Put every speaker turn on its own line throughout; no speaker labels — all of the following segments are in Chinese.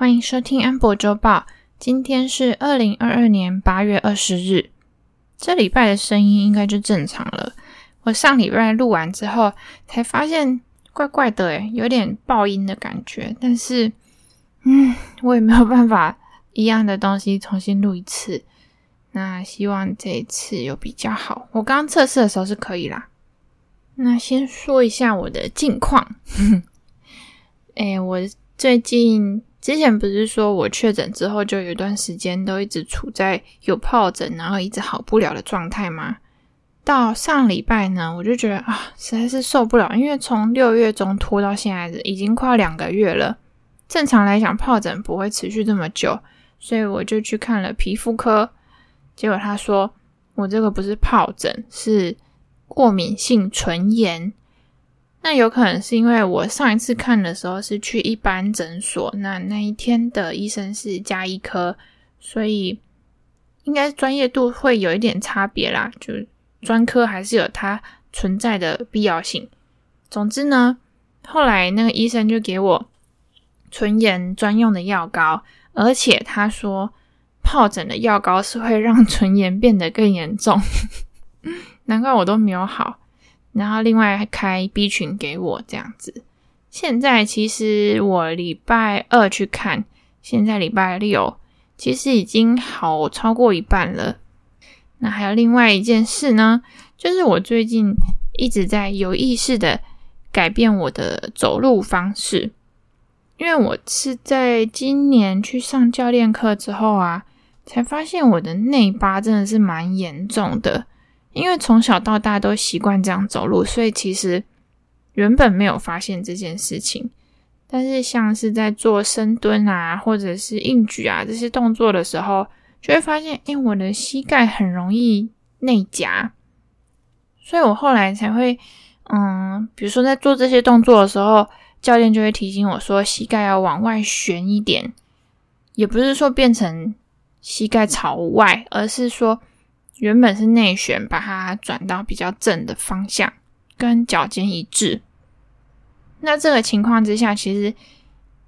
欢迎收听安博周报。今天是二零二二年八月二十日。这礼拜的声音应该就正常了。我上礼拜录完之后，才发现怪怪的，诶，有点爆音的感觉。但是，嗯，我也没有办法一样的东西重新录一次。那希望这一次有比较好。我刚刚测试的时候是可以啦。那先说一下我的近况。诶，我最近之前不是说我确诊之后就有一段时间都一直处在有疱疹，然后一直好不了的状态吗？到上礼拜呢，我就觉得啊，实在是受不了，因为从六月中拖到现在已经快两个月了。正常来讲，疱疹不会持续这么久，所以我就去看了皮肤科，结果他说我这个不是疱疹，是。过敏性唇炎，那有可能是因为我上一次看的时候是去一般诊所，那那一天的医生是加医科，所以应该专业度会有一点差别啦。就专科还是有它存在的必要性。总之呢，后来那个医生就给我唇炎专用的药膏，而且他说疱疹的药膏是会让唇炎变得更严重。难怪我都没有好，然后另外开 B 群给我这样子。现在其实我礼拜二去看，现在礼拜六其实已经好超过一半了。那还有另外一件事呢，就是我最近一直在有意识的改变我的走路方式，因为我是在今年去上教练课之后啊，才发现我的内八真的是蛮严重的。因为从小到大都习惯这样走路，所以其实原本没有发现这件事情。但是像是在做深蹲啊，或者是硬举啊这些动作的时候，就会发现，哎，我的膝盖很容易内夹。所以我后来才会，嗯，比如说在做这些动作的时候，教练就会提醒我说，膝盖要往外旋一点，也不是说变成膝盖朝外，而是说。原本是内旋，把它转到比较正的方向，跟脚尖一致。那这个情况之下，其实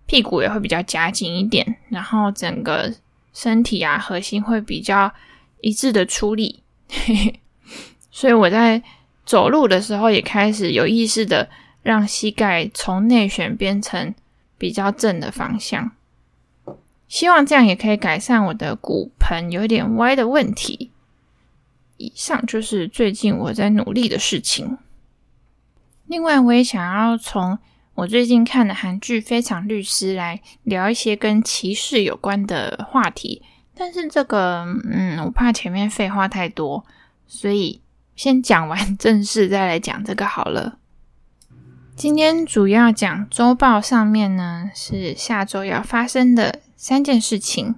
屁股也会比较夹紧一点，然后整个身体啊核心会比较一致的出力。所以我在走路的时候也开始有意识的让膝盖从内旋变成比较正的方向，希望这样也可以改善我的骨盆有点歪的问题。以上就是最近我在努力的事情。另外，我也想要从我最近看的韩剧《非常律师》来聊一些跟歧视有关的话题。但是这个，嗯，我怕前面废话太多，所以先讲完正事再来讲这个好了。今天主要讲周报上面呢，是下周要发生的三件事情。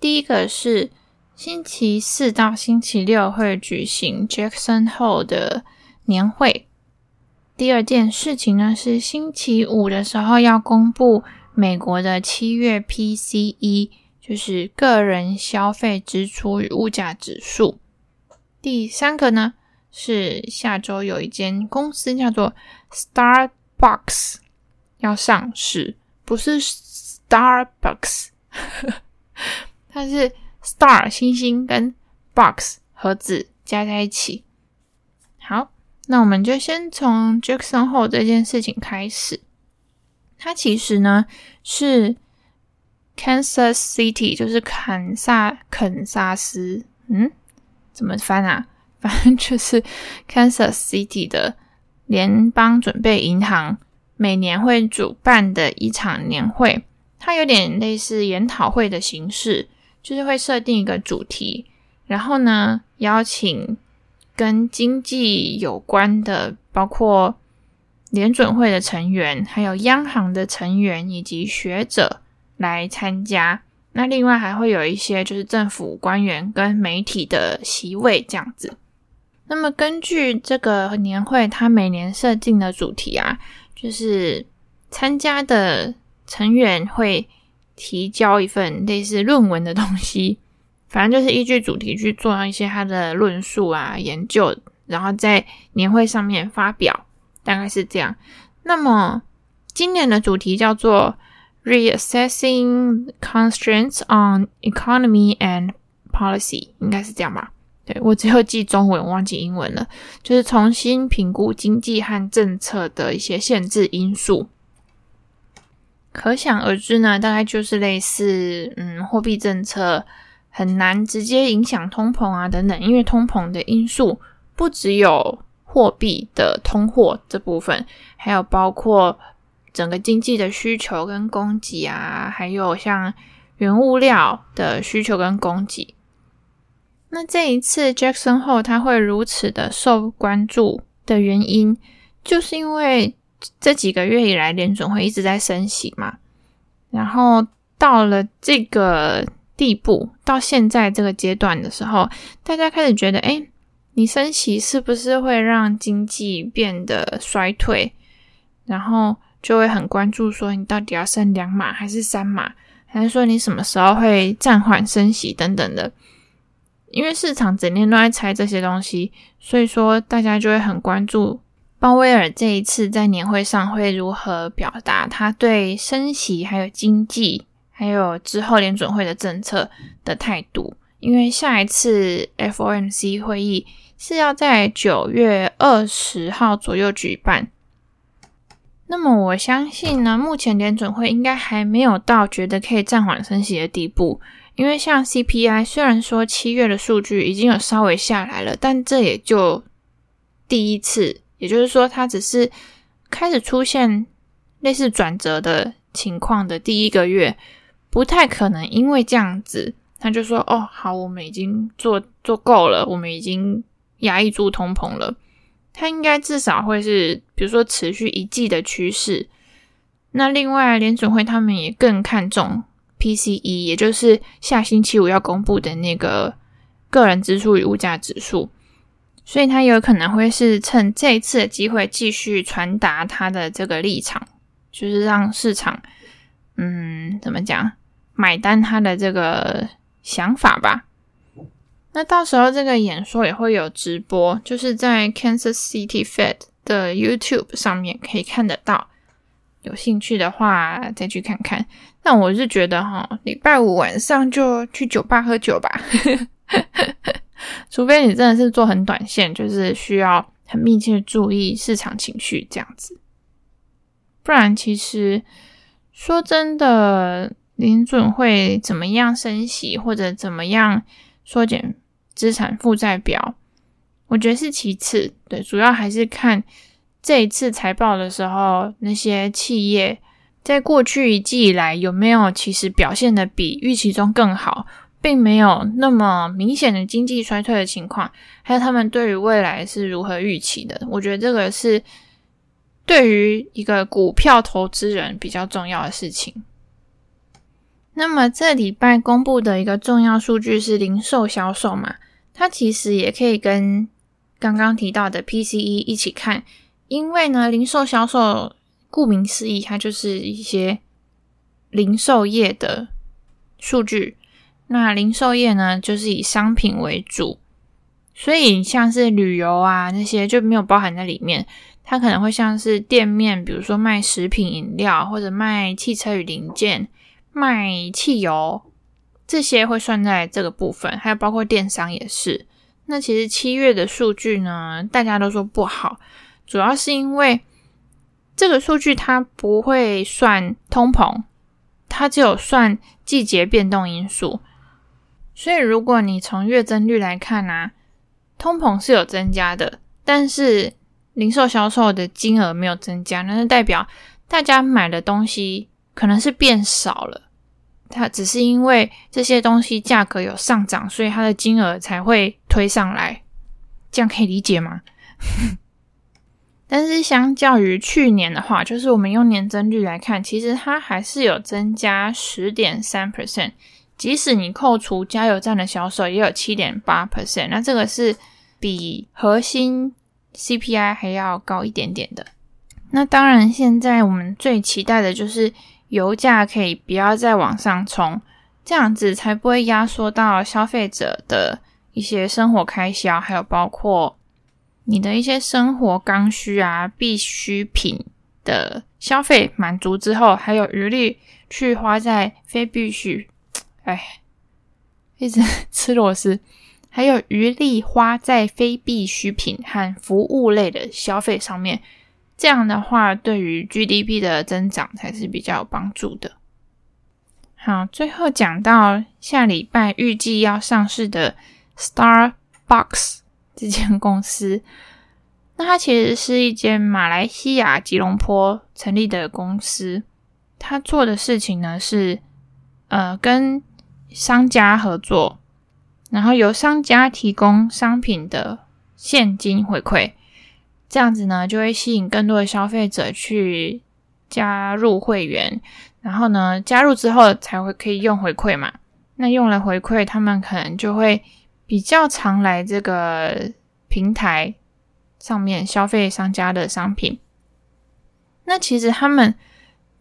第一个是。星期四到星期六会举行 Jackson Hole 的年会。第二件事情呢，是星期五的时候要公布美国的七月 PCE，就是个人消费支出与物价指数。第三个呢，是下周有一间公司叫做 Starbucks 要上市，不是 Starbucks，它是。Star 星星跟 Box 盒子加在一起。好，那我们就先从 Jackson Hole 这件事情开始。它其实呢是 Kansas City，就是坎萨肯萨斯，嗯，怎么翻啊？反正就是 Kansas City 的联邦准备银行每年会主办的一场年会。它有点类似研讨会的形式。就是会设定一个主题，然后呢，邀请跟经济有关的，包括联准会的成员，还有央行的成员以及学者来参加。那另外还会有一些就是政府官员跟媒体的席位这样子。那么根据这个年会，它每年设定的主题啊，就是参加的成员会。提交一份类似论文的东西，反正就是依据主题去做一些他的论述啊、研究，然后在年会上面发表，大概是这样。那么今年的主题叫做 Reassessing constraints on economy and policy，应该是这样吧？对，我只有记中文，忘记英文了。就是重新评估经济和政策的一些限制因素。可想而知呢，大概就是类似，嗯，货币政策很难直接影响通膨啊等等，因为通膨的因素不只有货币的通货这部分，还有包括整个经济的需求跟供给啊，还有像原物料的需求跟供给。那这一次 Jackson 后他会如此的受关注的原因，就是因为这几个月以来联准会一直在升息嘛，然后到了这个地步，到现在这个阶段的时候，大家开始觉得，哎，你升息是不是会让经济变得衰退？然后就会很关注说，你到底要升两码还是三码，还是说你什么时候会暂缓升息等等的。因为市场整天都在猜这些东西，所以说大家就会很关注鲍威尔这一次在年会上会如何表达他对升息、还有经济、还有之后联准会的政策的态度。因为下一次 FOMC 会议是要在九月二十号左右举办，那么我相信呢，目前联准会应该还没有到觉得可以暂缓升息的地步。因为像 CPI，虽然说七月的数据已经有稍微下来了，但这也就第一次，也就是说，它只是开始出现类似转折的情况的第一个月，不太可能因为这样子，他就说：“哦，好，我们已经做做够了，我们已经压抑住通膨了。”它应该至少会是，比如说持续一季的趋势。那另外，联准会他们也更看重。PCE，也就是下星期五要公布的那个个人支出与物价指数，所以他有可能会是趁这一次的机会继续传达他的这个立场，就是让市场，嗯，怎么讲，买单他的这个想法吧。那到时候这个演说也会有直播，就是在 Kansas City Fed 的 YouTube 上面可以看得到。有兴趣的话，再去看看。但我是觉得哈，礼拜五晚上就去酒吧喝酒吧，除非你真的是做很短线，就是需要很密切注意市场情绪这样子。不然，其实说真的，林准会怎么样升息，或者怎么样缩减资产负债表，我觉得是其次。对，主要还是看。这一次财报的时候，那些企业在过去一季以来有没有其实表现的比预期中更好，并没有那么明显的经济衰退的情况，还有他们对于未来是如何预期的？我觉得这个是对于一个股票投资人比较重要的事情。那么这礼拜公布的一个重要数据是零售销售嘛，它其实也可以跟刚刚提到的 PCE 一起看。因为呢，零售销售顾名思义，它就是一些零售业的数据。那零售业呢，就是以商品为主，所以像是旅游啊那些就没有包含在里面。它可能会像是店面，比如说卖食品饮料，或者卖汽车与零件、卖汽油，这些会算在这个部分。还有包括电商也是。那其实七月的数据呢，大家都说不好。主要是因为这个数据它不会算通膨，它只有算季节变动因素。所以如果你从月增率来看啊，通膨是有增加的，但是零售销售的金额没有增加，那是代表大家买的东西可能是变少了。它只是因为这些东西价格有上涨，所以它的金额才会推上来。这样可以理解吗？但是相较于去年的话，就是我们用年增率来看，其实它还是有增加十点三 percent。即使你扣除加油站的销售，也有七点八 percent。那这个是比核心 CPI 还要高一点点的。那当然，现在我们最期待的就是油价可以不要再往上冲，这样子才不会压缩到消费者的一些生活开销，还有包括。你的一些生活刚需啊、必需品的消费满足之后，还有余力去花在非必需，哎，一直 吃螺丝，还有余力花在非必需品和服务类的消费上面。这样的话，对于 GDP 的增长才是比较有帮助的。好，最后讲到下礼拜预计要上市的 Starbucks 这间公司。那它其实是一间马来西亚吉隆坡成立的公司，它做的事情呢是，呃，跟商家合作，然后由商家提供商品的现金回馈，这样子呢就会吸引更多的消费者去加入会员，然后呢加入之后才会可以用回馈嘛，那用了回馈，他们可能就会比较常来这个平台。上面消费商家的商品，那其实他们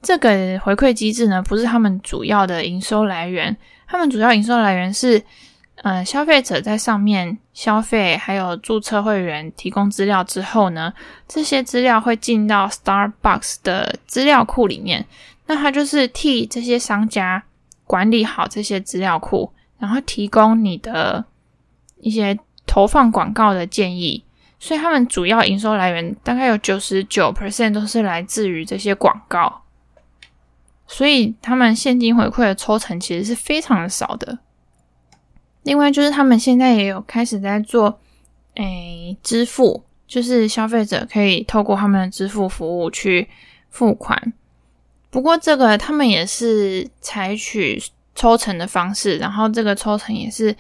这个回馈机制呢，不是他们主要的营收来源。他们主要营收来源是，呃，消费者在上面消费，还有注册会员提供资料之后呢，这些资料会进到 Starbucks 的资料库里面。那他就是替这些商家管理好这些资料库，然后提供你的一些投放广告的建议。所以他们主要营收来源大概有九十九 percent 都是来自于这些广告，所以他们现金回馈的抽成其实是非常的少的。另外就是他们现在也有开始在做，诶，支付，就是消费者可以透过他们的支付服务去付款。不过这个他们也是采取抽成的方式，然后这个抽成也是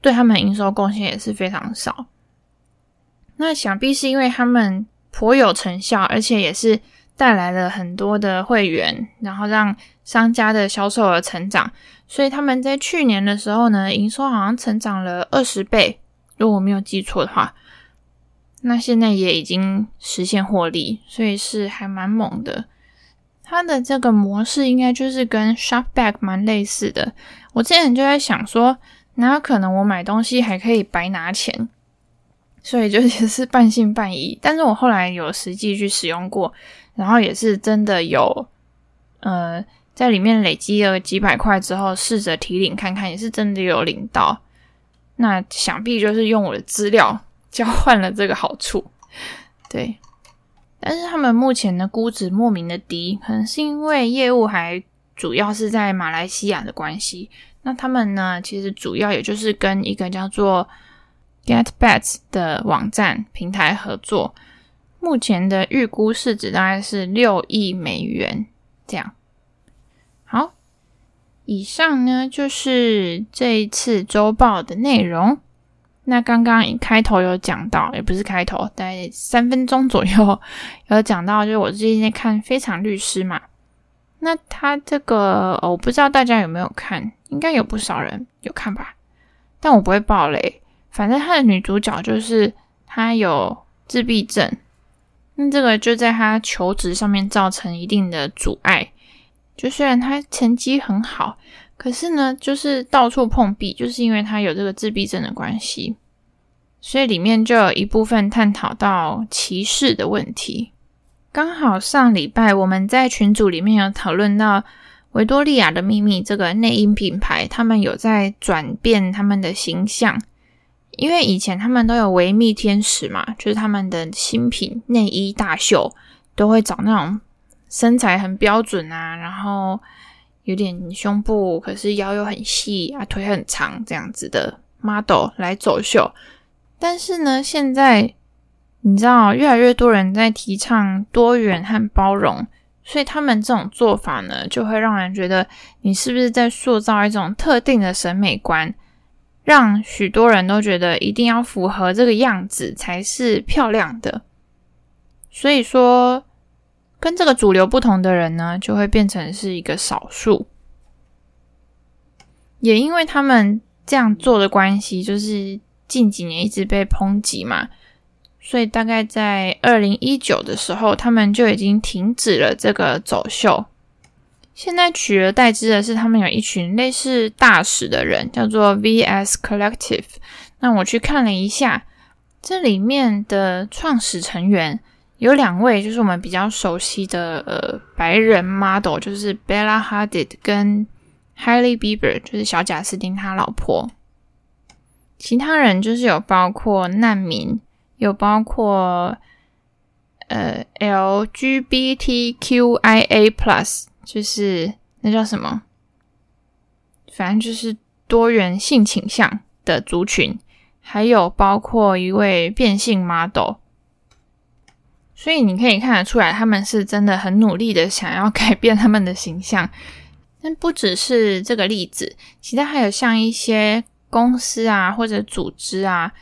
对他们营收贡献也是非常少。那想必是因为他们颇有成效，而且也是带来了很多的会员，然后让商家的销售额成长，所以他们在去年的时候呢，营收好像成长了二十倍，如果我没有记错的话。那现在也已经实现获利，所以是还蛮猛的。它的这个模式应该就是跟 Shopback 蛮类似的。我之前就在想说，哪有可能我买东西还可以白拿钱？所以就也是半信半疑，但是我后来有实际去使用过，然后也是真的有，呃，在里面累积了几百块之后，试着提领看看，也是真的有领到。那想必就是用我的资料交换了这个好处，对。但是他们目前的估值莫名的低，可能是因为业务还主要是在马来西亚的关系。那他们呢，其实主要也就是跟一个叫做 GetBets 的网站平台合作，目前的预估市值大概是六亿美元。这样，好，以上呢就是这一次周报的内容。那刚刚一开头有讲到，也不是开头，大概三分钟左右 有讲到，就是我最近在看《非常律师》嘛。那他这个我不知道大家有没有看，应该有不少人有看吧，但我不会爆雷。反正他的女主角就是她有自闭症，那这个就在她求职上面造成一定的阻碍。就虽然她成绩很好，可是呢，就是到处碰壁，就是因为她有这个自闭症的关系。所以里面就有一部分探讨到歧视的问题。刚好上礼拜我们在群组里面有讨论到维多利亚的秘密这个内衣品牌，他们有在转变他们的形象。因为以前他们都有维密天使嘛，就是他们的新品内衣大秀都会找那种身材很标准啊，然后有点胸部，可是腰又很细啊，腿很长这样子的 model 来走秀。但是呢，现在你知道越来越多人在提倡多元和包容，所以他们这种做法呢，就会让人觉得你是不是在塑造一种特定的审美观。让许多人都觉得一定要符合这个样子才是漂亮的，所以说跟这个主流不同的人呢，就会变成是一个少数。也因为他们这样做的关系，就是近几年一直被抨击嘛，所以大概在二零一九的时候，他们就已经停止了这个走秀。现在取而代之的是，他们有一群类似大使的人，叫做 VS Collective。那我去看了一下，这里面的创始成员有两位就是我们比较熟悉的呃白人 model，就是 Bella Hadid 跟 Hailey Bieber，就是小贾斯汀他老婆。其他人就是有包括难民，有包括呃 LGBTQIA Plus，就是那叫什么？反正就是多元性倾向的族群，还有包括一位变性 model。所以你可以看得出来，他们是真的很努力的想要改变他们的形象。但不只是这个例子，其他还有像一些。公司啊，或者组织啊，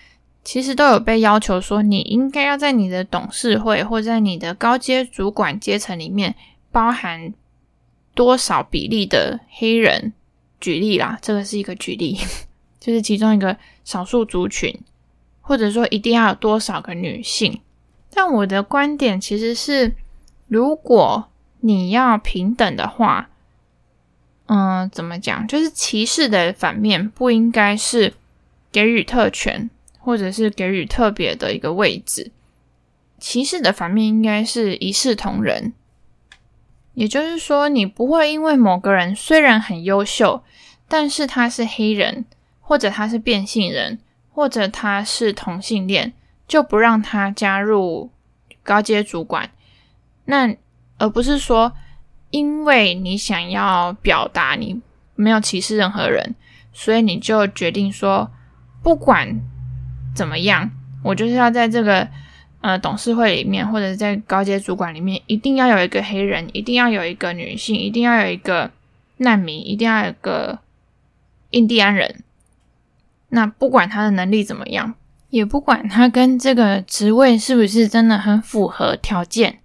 其实都有被要求说，你应该要在你的董事会或在你的高阶主管阶层里面包含多少比例的黑人。举例啦，这个是一个举例，就是其中一个少数族群，或者说一定要有多少个女性。但我的观点其实是，如果你要平等的话。嗯，怎么讲？就是歧视的反面不应该是给予特权，或者是给予特别的一个位置。歧视的反面应该是一视同仁。也就是说，你不会因为某个人虽然很优秀，但是他是黑人，或者他是变性人，或者他是同性恋，就不让他加入高阶主管。那而不是说。因为你想要表达你没有歧视任何人，所以你就决定说，不管怎么样，我就是要在这个呃董事会里面，或者在高阶主管里面，一定要有一个黑人，一定要有一个女性，一定要有一个难民，一定要有一个印第安人。那不管他的能力怎么样，也不管他跟这个职位是不是真的很符合条件。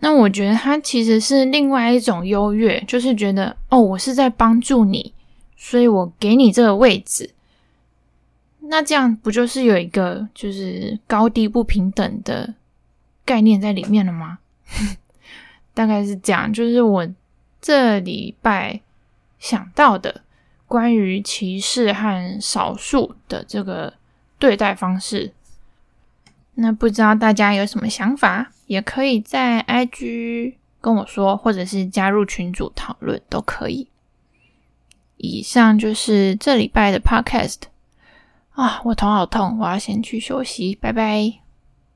那我觉得他其实是另外一种优越，就是觉得哦，我是在帮助你，所以我给你这个位置。那这样不就是有一个就是高低不平等的概念在里面了吗？大概是这样，就是我这礼拜想到的关于歧视和少数的这个对待方式。那不知道大家有什么想法？也可以在 IG 跟我说，或者是加入群组讨论都可以。以上就是这礼拜的 Podcast 啊，我头好痛，我要先去休息，拜拜。